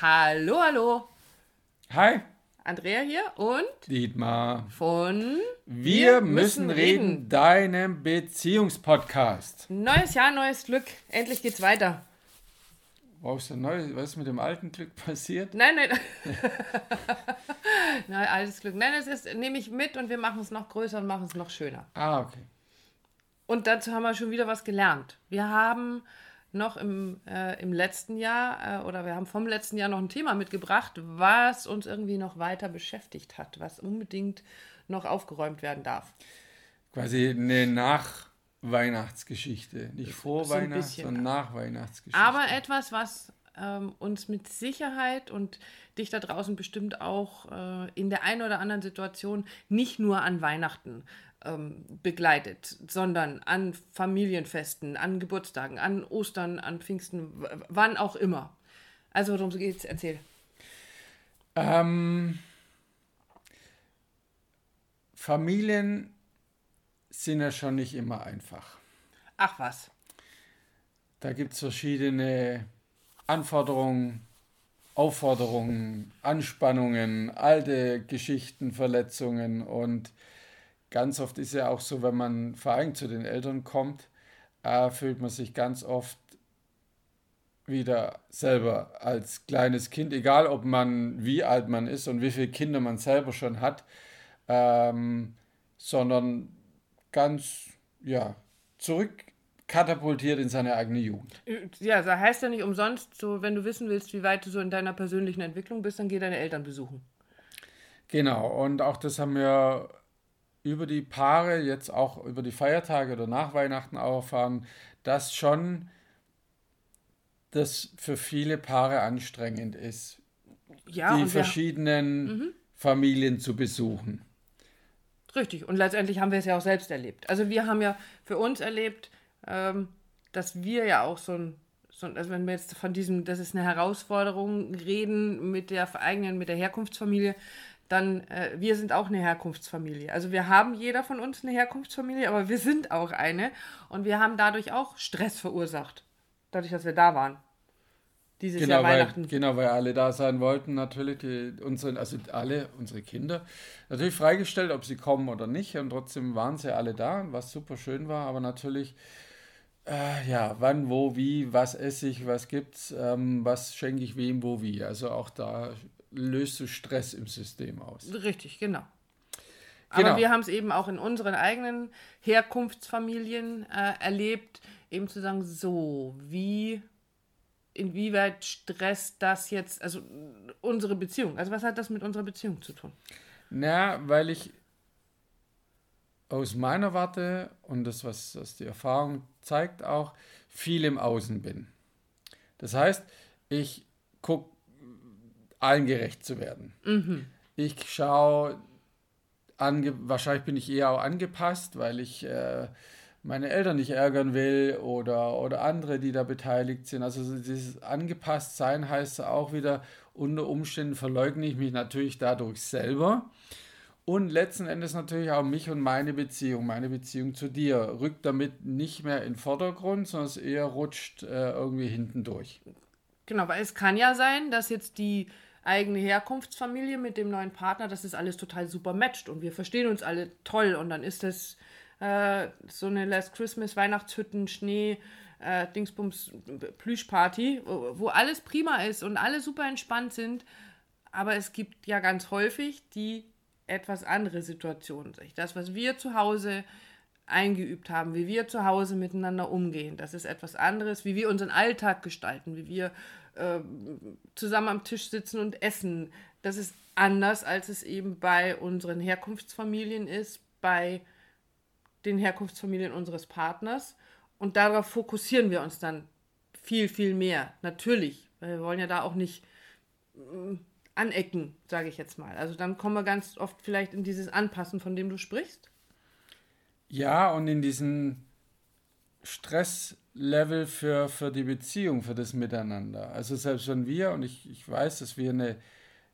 Hallo, hallo. Hi, Andrea hier und Dietmar. von Wir, müssen reden, deinem Beziehungspodcast. Neues Jahr, neues Glück. Endlich geht's weiter. Brauchst du neu? Was ist mit dem alten Glück passiert? Nein, nein. nein, alles Glück. Nein, es ist, nehme ich mit und wir machen es noch größer und machen es noch schöner. Ah, okay. Und dazu haben wir schon wieder was gelernt. Wir haben noch im, äh, im letzten Jahr äh, oder wir haben vom letzten Jahr noch ein Thema mitgebracht, was uns irgendwie noch weiter beschäftigt hat, was unbedingt noch aufgeräumt werden darf. Quasi eine Nachweihnachtsgeschichte. Nicht vor So Weihnachten, sondern Nachweihnachtsgeschichte. Aber etwas, was ähm, uns mit Sicherheit und dich da draußen bestimmt auch äh, in der einen oder anderen Situation nicht nur an Weihnachten ähm, begleitet, sondern an Familienfesten, an Geburtstagen, an Ostern, an Pfingsten, wann auch immer. Also worum geht's? Erzähl. Ähm, Familien sind ja schon nicht immer einfach. Ach was. Da gibt es verschiedene Anforderungen, Aufforderungen, Anspannungen, alte Geschichten, Verletzungen und ganz oft ist ja auch so, wenn man vor allem zu den Eltern kommt, äh, fühlt man sich ganz oft wieder selber als kleines Kind, egal ob man wie alt man ist und wie viele Kinder man selber schon hat, ähm, sondern ganz ja zurückkatapultiert in seine eigene Jugend. Ja, das heißt ja nicht umsonst, so wenn du wissen willst, wie weit du so in deiner persönlichen Entwicklung bist, dann geh deine Eltern besuchen. Genau, und auch das haben wir über die Paare, jetzt auch über die Feiertage oder nach Weihnachten auch erfahren, dass schon das für viele Paare anstrengend ist, Ja, die verschiedenen Familien zu besuchen. Richtig, und letztendlich haben wir es ja auch selbst erlebt. Also wir haben ja für uns erlebt, ähm, dass wir ja auch so ein, so ein, also wenn wir jetzt von diesem, das ist eine Herausforderung reden mit der eigenen, mit der Herkunftsfamilie, dann äh, wir sind auch eine Herkunftsfamilie. Also wir haben jeder von uns eine Herkunftsfamilie, aber wir sind auch eine und wir haben dadurch auch Stress verursacht, dadurch, dass wir da waren. Dieses Genau Jahr weil, Weihnachten. genau, weil alle da sein wollten, natürlich, die, unsere, also alle unsere Kinder, natürlich freigestellt, ob sie kommen oder nicht, und trotzdem waren sie alle da, was super schön war, aber natürlich, äh, ja, wann, wo, wie, was esse ich, was gibt's, ähm, was schenke ich wem, wo, wie. Also auch da löst du Stress im System aus. Richtig, genau. Aber Genau. wir haben es eben auch in unseren eigenen Herkunftsfamilien äh, erlebt, eben zu sagen, so, wie, inwieweit stresst das jetzt, also unsere Beziehung? Also was hat das mit unserer Beziehung zu tun? Na, weil ich aus meiner Warte und das, was, was die Erfahrung zeigt, auch viel im Außen bin. Das heißt, ich gucke, allen gerecht zu werden. Ich schaue, wahrscheinlich bin ich eher auch angepasst, weil ich äh, meine Eltern nicht ärgern will oder, oder andere, die da beteiligt sind. Also so dieses Angepasstsein heißt auch wieder, unter Umständen verleugne ich mich natürlich dadurch selber. Und letzten Endes natürlich auch mich und meine Beziehung, meine Beziehung zu dir, rückt damit nicht mehr in den Vordergrund, sondern es eher rutscht äh, irgendwie hinten durch. Genau, weil es kann ja sein, dass jetzt die eigene Herkunftsfamilie mit dem neuen Partner, dass das alles total super matcht und wir verstehen uns alle toll und dann ist das äh, so eine Last Christmas, Weihnachtshütten, Schnee, äh, Dingsbums, Plüschparty, wo, alles prima ist und alle super entspannt sind, aber es gibt ja ganz häufig die etwas andere Situationen. Das, was wir zu Hause eingeübt haben, wie wir zu Hause miteinander umgehen. Das ist etwas anderes, wie wir unseren Alltag gestalten, wie wir äh, zusammen am Tisch sitzen und essen. Das ist anders, als es eben bei unseren Herkunftsfamilien ist, bei den Herkunftsfamilien unseres Partners. Und darauf fokussieren wir uns dann viel, viel mehr. Natürlich, weil wir wollen ja da auch nicht mm, anecken, sage ich jetzt mal. Also dann kommen wir ganz oft vielleicht in dieses Anpassen, von dem du sprichst. Ja, und in diesen Stresslevel für, für die Beziehung, für das Miteinander. Also selbst wenn wir, und ich, ich weiß, dass wir eine,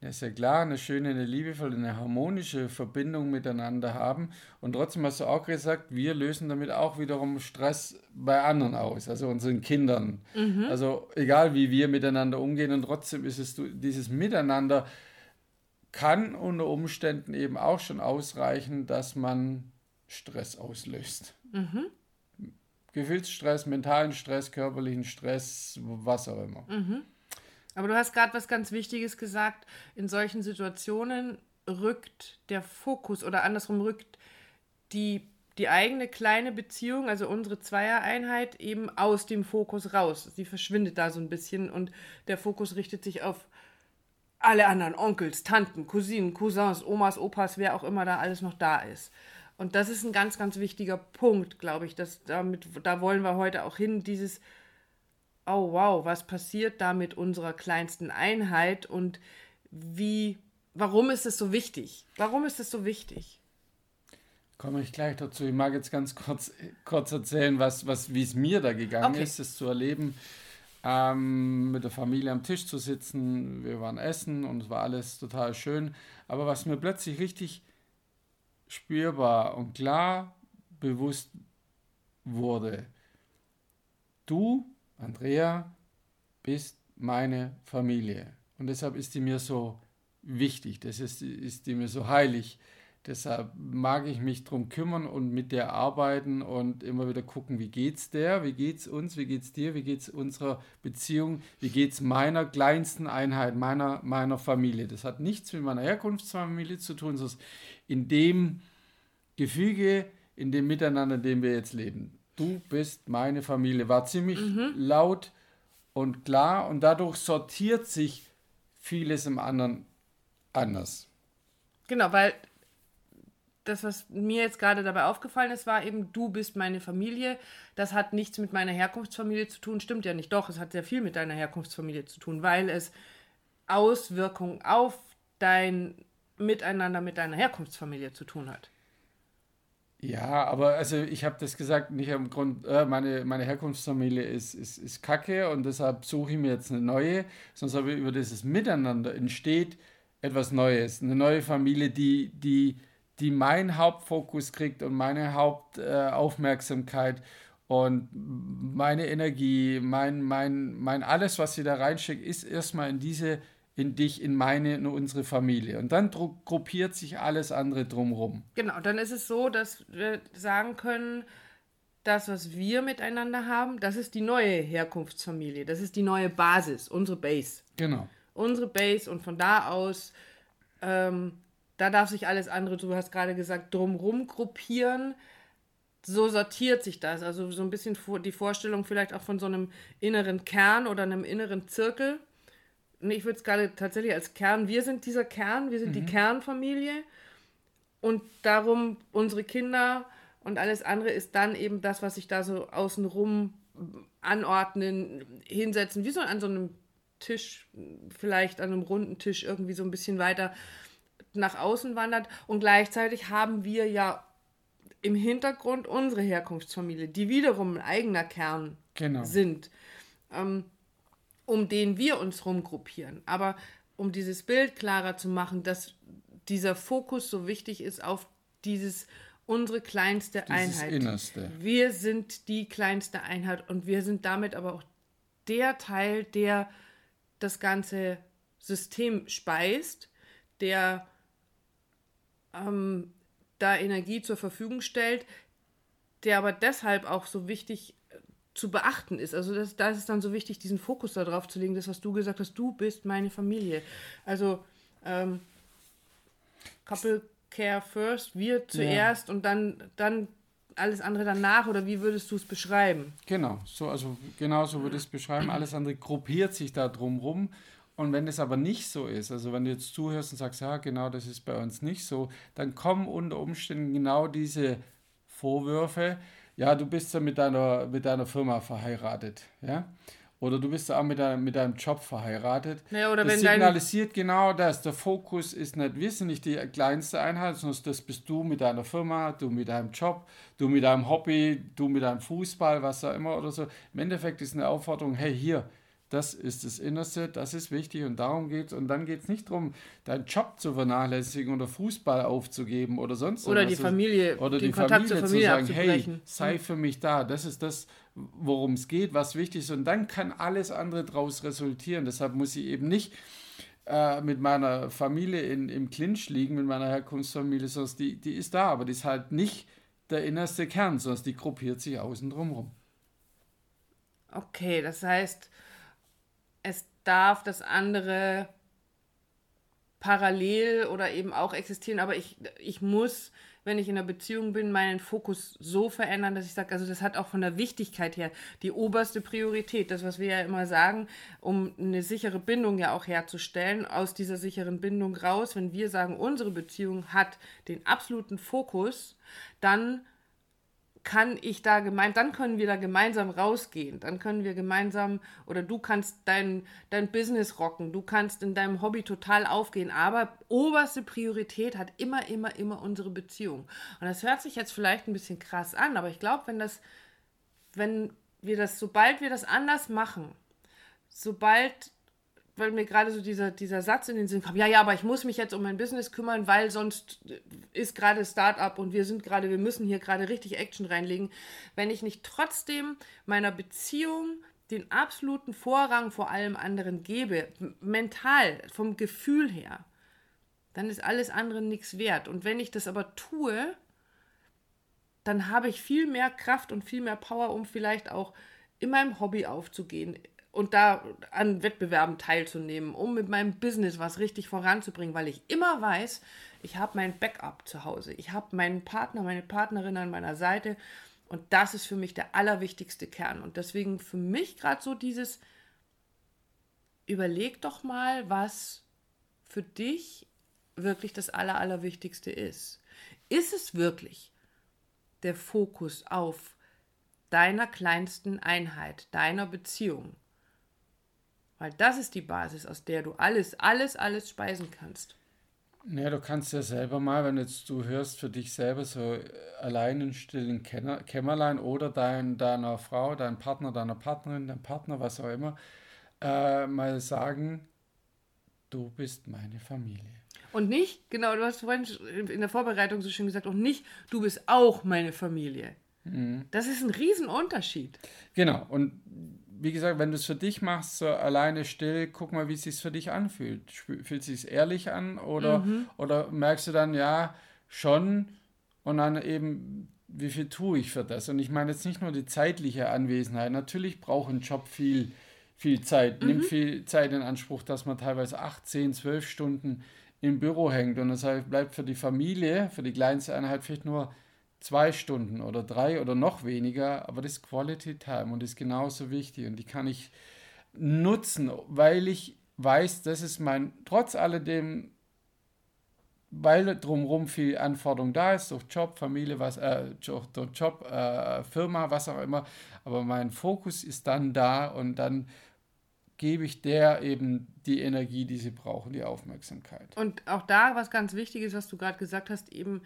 ist ja klar, eine schöne, eine liebevolle, eine harmonische Verbindung miteinander haben. Und trotzdem hast du auch gesagt, wir lösen damit auch wiederum Stress bei anderen aus, also unseren Kindern. Mhm. Also egal wie wir miteinander umgehen und trotzdem ist es dieses Miteinander kann unter Umständen eben auch schon ausreichen, dass man Stress auslöst. Mhm. Gefühlsstress, mentalen Stress, körperlichen Stress, was auch immer. Mhm. Aber du hast gerade was ganz Wichtiges gesagt. In solchen Situationen rückt der Fokus oder andersrum rückt die, die eigene kleine Beziehung, also unsere Zweiereinheit, eben aus dem Fokus raus. Sie verschwindet da so ein bisschen und der Fokus richtet sich auf alle anderen Onkels, Tanten, Cousinen, Cousins, Omas, Opas, wer auch immer da alles noch da ist. Und das ist ein ganz, ganz wichtiger Punkt, glaube ich. Dass damit, da wollen wir heute auch hin, dieses oh wow, was passiert da mit unserer kleinsten Einheit und wie, warum ist es so wichtig? Warum ist es so wichtig? Komme ich gleich dazu. Ich mag jetzt ganz kurz, kurz erzählen, was, was, wie es mir da gegangen okay. ist, es zu erleben, ähm, mit der Familie am Tisch zu sitzen. Wir waren essen und es war alles total schön. Aber was mir plötzlich richtig spürbar und klar bewusst wurde, du Andrea bist meine Familie. Und deshalb ist die mir so wichtig, das ist, ist die mir so heilig. Deshalb mag ich mich darum kümmern und mit der arbeiten und immer wieder gucken, wie geht's der, wie geht's uns, wie geht's dir, wie geht's unserer Beziehung, wie geht's meiner kleinsten Einheit, meiner, meiner Familie. Das hat nichts mit meiner Herkunftsfamilie zu tun, sondern in dem Gefüge, in dem Miteinander, in dem wir jetzt leben du bist meine Familie. War ziemlich mhm. laut und klar und dadurch sortiert sich vieles im anderen anders. Genau, weil das, was mir jetzt gerade dabei aufgefallen ist, war eben, du bist meine Familie. Das hat nichts mit meiner Herkunftsfamilie zu tun. Stimmt ja nicht. Doch, es hat sehr viel mit deiner Herkunftsfamilie zu tun, weil es Auswirkungen auf dein Miteinander mit deiner Herkunftsfamilie zu tun hat. Ja, aber also ich habe das gesagt, nicht am Grund, äh, meine, meine Herkunftsfamilie ist, ist, ist kacke und deshalb suche ich mir jetzt eine neue, sondern aber über dieses Miteinander entsteht etwas Neues, eine neue Familie, die, die, die meinen Hauptfokus kriegt und meine Hauptaufmerksamkeit äh, und meine Energie, mein, mein, mein alles, was sie da reinsteckt, ist erstmal in diese in dich, in meine, in unsere Familie. Und dann gruppiert sich alles andere drumherum. Genau, dann ist es so, dass wir sagen können, das, was wir miteinander haben, das ist die neue Herkunftsfamilie. Das ist die neue Basis, unsere Base. Genau. Unsere Base und von da aus, ähm, da darf sich alles andere, du hast gerade gesagt, drumherum gruppieren. So sortiert sich das. Also so ein bisschen die Vorstellung vielleicht auch von so einem inneren Kern oder einem inneren Zirkel ich würde es gerade tatsächlich als Kern, wir sind dieser Kern, wir sind mhm. die Kernfamilie und darum unsere Kinder und alles andere ist dann eben das, was sich da so außenrum anordnen, hinsetzen, wie so an so einem Tisch, vielleicht an einem runden Tisch irgendwie so ein bisschen weiter nach außen wandert und gleichzeitig haben wir ja im Hintergrund unsere Herkunftsfamilie, die wiederum ein eigener Kern genau. sind. Ähm, um den wir uns rumgruppieren. Aber um dieses Bild klarer zu machen, dass dieser Fokus so wichtig ist auf dieses unsere kleinste dieses Einheit. Innerste. Wir sind die kleinste Einheit und wir sind damit aber auch der Teil, der das ganze System speist, der ähm, da Energie zur Verfügung stellt, der aber deshalb auch so wichtig zu beachten ist. Also das, da ist es dann so wichtig, diesen Fokus darauf zu legen, das, was du gesagt hast, du bist meine Familie. Also ähm, Couple Care first, wir zuerst ja. und dann, dann alles andere danach oder wie würdest du es beschreiben? Genau, so, also genau so würde ich es beschreiben. Alles andere gruppiert sich da drumrum. Und wenn es aber nicht so ist, also wenn du jetzt zuhörst und sagst, ja, genau, das ist bei uns nicht so, dann kommen unter Umständen genau diese Vorwürfe, ja, du bist ja mit deiner, mit deiner Firma verheiratet, ja. Oder du bist ja auch mit, dein, mit deinem Job verheiratet. Ja, oder das wenn signalisiert genau das. Der Fokus ist nicht, wir sind nicht die kleinste Einheit, sondern das bist du mit deiner Firma, du mit deinem Job, du mit deinem Hobby, du mit deinem Fußball, was auch immer oder so. Im Endeffekt ist eine Aufforderung, hey, hier, das ist das Innerste, das ist wichtig und darum geht es. Und dann geht es nicht darum, deinen Job zu vernachlässigen oder Fußball aufzugeben oder sonst Oder die Familie, oder die Kontakt Familie, zur Familie zu sagen, hey, sei für mich da. Das ist das, worum es geht, was wichtig ist. Und dann kann alles andere daraus resultieren. Deshalb muss ich eben nicht äh, mit meiner Familie in, im Clinch liegen, mit meiner Herkunftsfamilie, sondern die, die ist da, aber die ist halt nicht der innerste Kern, sondern die gruppiert sich außen drumherum. Okay, das heißt, es darf das andere parallel oder eben auch existieren, aber ich, ich muss, wenn ich in einer Beziehung bin, meinen Fokus so verändern, dass ich sage, also das hat auch von der Wichtigkeit her die oberste Priorität, das, was wir ja immer sagen, um eine sichere Bindung ja auch herzustellen, aus dieser sicheren Bindung raus, wenn wir sagen, unsere Beziehung hat den absoluten Fokus, dann kann ich da gemein, dann können wir da gemeinsam rausgehen, dann können wir gemeinsam oder du kannst dein, dein Business rocken, du kannst in deinem Hobby total aufgehen, aber oberste Priorität hat immer, immer, immer unsere Beziehung. Und das hört sich jetzt vielleicht ein bisschen krass an, aber ich glaube, wenn das, wenn wir das, sobald wir das anders machen, sobald weil mir gerade so dieser, dieser Satz in den Sinn kam, ja, ja, aber ich muss mich jetzt um mein Business kümmern, weil sonst ist gerade Startup und wir sind gerade, wir müssen hier gerade richtig Action reinlegen. Wenn ich nicht trotzdem meiner Beziehung den absoluten Vorrang vor allem anderen gebe, mental, vom Gefühl her, dann ist alles andere nichts wert. Und wenn ich das aber tue, dann habe ich viel mehr Kraft und viel mehr Power, um vielleicht auch in meinem Hobby aufzugehen, und da an Wettbewerben teilzunehmen, um mit meinem Business was richtig voranzubringen, weil ich immer weiß, ich habe mein Backup zu Hause. Ich habe meinen Partner, meine Partnerin an meiner Seite und das ist für mich der allerwichtigste Kern. Und deswegen für mich gerade so dieses, überleg doch mal, was für dich wirklich das Aller, Allerwichtigste ist. Ist es wirklich der Fokus auf deiner kleinsten Einheit, deiner Beziehung? Weil das ist die Basis, aus der du alles, alles, alles speisen kannst. Ja, du kannst ja selber mal, wenn jetzt du hörst für dich selber so allein in stillen Kämmerlein oder dein, deiner Frau, dein Partner, deiner Partnerin, dein Partner, was auch immer, äh, mal sagen, du bist meine Familie. Und nicht, genau, du hast vorhin in der Vorbereitung so schön gesagt, und nicht, du bist auch meine Familie. Mhm. Das ist ein Riesenunterschied. Genau, und wie gesagt, wenn du es für dich machst, so alleine still, guck mal, wie es sich für dich anfühlt. Fühlt es sich ehrlich an oder, mhm. oder merkst du dann, ja, schon und dann eben, wie viel tue ich für das? Und ich meine jetzt nicht nur die zeitliche Anwesenheit. Natürlich braucht ein Job viel, viel Zeit, mhm. nimmt viel Zeit in Anspruch, dass man teilweise 8, 10, 12 Stunden im Büro hängt. Und das bleibt für die Familie, für die kleinste Einheit vielleicht nur zwei Stunden oder drei oder noch weniger, aber das ist Quality Time und ist genauso wichtig und die kann ich nutzen, weil ich weiß, das ist mein, trotz alledem, weil drumherum viel Anforderung da ist, durch Job, Familie, was, äh, durch Job, äh, Firma, was auch immer, aber mein Fokus ist dann da und dann gebe ich der eben die Energie, die sie brauchen, die Aufmerksamkeit. Und auch da, was ganz wichtig ist, was du gerade gesagt hast, eben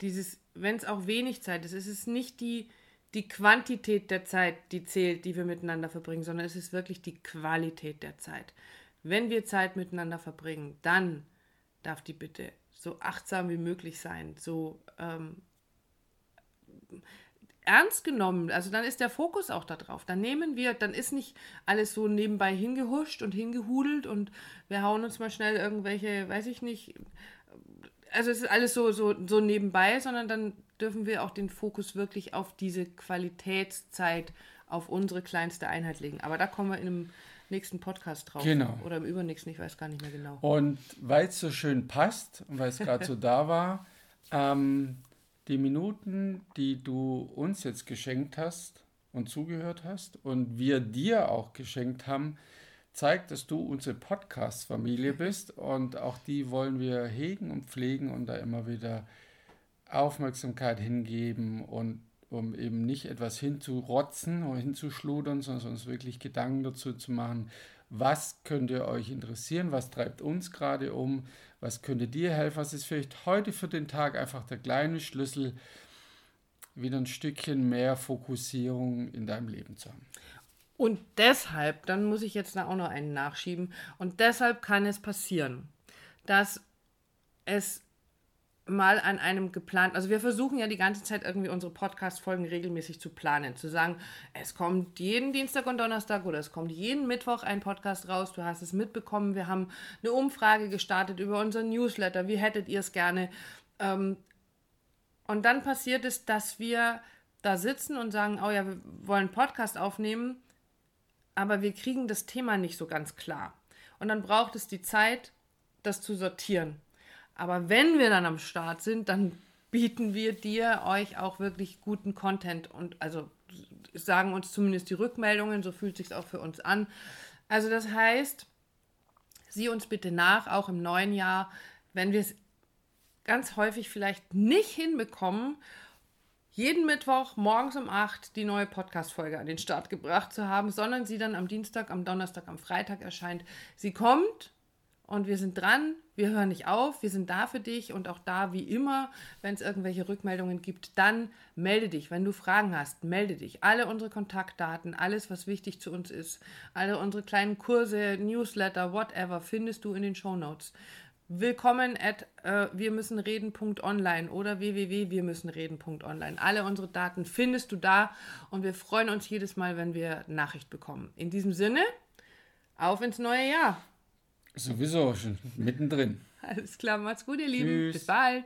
dieses, wenn es auch wenig Zeit ist, es ist nicht die, die Quantität der Zeit, die zählt, die wir miteinander verbringen, sondern es ist wirklich die Qualität der Zeit. Wenn wir Zeit miteinander verbringen, dann darf die bitte so achtsam wie möglich sein, so ähm, ernst genommen. Also dann ist der Fokus auch darauf. Dann nehmen wir, dann ist nicht alles so nebenbei hingehuscht und hingehudelt und wir hauen uns mal schnell irgendwelche, weiß ich nicht, also es ist alles so, so, so nebenbei, sondern dann dürfen wir auch den Fokus wirklich auf diese Qualitätszeit, auf unsere kleinste Einheit legen. Aber da kommen wir in einem nächsten Podcast drauf. Genau. Oder im übernächsten, ich weiß gar nicht mehr genau. Und weil es so schön passt und weil es gerade so da war, ähm, die Minuten, die du uns jetzt geschenkt hast und zugehört hast und wir dir auch geschenkt haben, zeigt, dass du unsere Podcast-Familie bist und auch die wollen wir hegen und pflegen und da immer wieder Aufmerksamkeit hingeben und um eben nicht etwas hinzurotzen oder hinzuschludern, sondern uns wirklich Gedanken dazu zu machen, was könnte euch interessieren, was treibt uns gerade um, was könnte dir helfen, was ist vielleicht heute für den Tag einfach der kleine Schlüssel, wieder ein Stückchen mehr Fokussierung in deinem Leben zu haben. Und deshalb, dann muss ich jetzt da auch noch einen nachschieben, und deshalb kann es passieren, dass es mal an einem geplant, also wir versuchen ja die ganze Zeit irgendwie unsere Podcast-Folgen regelmäßig zu planen, zu sagen, es kommt jeden Dienstag und Donnerstag oder es kommt jeden Mittwoch ein Podcast raus, du hast es mitbekommen, wir haben eine Umfrage gestartet über unseren Newsletter, wie hättet ihr es gerne? Ähm, und dann passiert es, dass wir da sitzen und sagen, oh ja, wir wollen Podcast aufnehmen, aber wir kriegen das Thema nicht so ganz klar. Und dann braucht es die Zeit, das zu sortieren. Aber wenn wir dann am Start sind, dann bieten wir dir euch auch wirklich guten Content und also sagen uns zumindest die Rückmeldungen, so fühlt sich auch für uns an. Also das heißt, sieh uns bitte nach, auch im neuen Jahr, wenn wir es ganz häufig vielleicht nicht hinbekommen, jeden Mittwoch morgens um 8 die neue Podcast-Folge an den Start gebracht zu haben, sondern sie dann am Dienstag, am Donnerstag, am Freitag erscheint. Sie kommt und wir sind dran, wir hören nicht auf, wir sind da für dich und auch da wie immer, wenn es irgendwelche Rückmeldungen gibt, dann melde dich. Wenn du Fragen hast, melde dich. Alle unsere Kontaktdaten, alles, was wichtig zu uns ist, alle unsere kleinen Kurse, Newsletter, whatever, findest du in den Show Notes. Willkommen at äh, wir müssen reden.online oder www.wirmüssenreden.online. Alle unsere Daten findest du da und wir freuen uns jedes Mal, wenn wir Nachricht bekommen. In diesem Sinne, auf ins neue Jahr. Sowieso, schon mittendrin. Alles klar, macht's gut, ihr Lieben. Tschüss. Bis bald.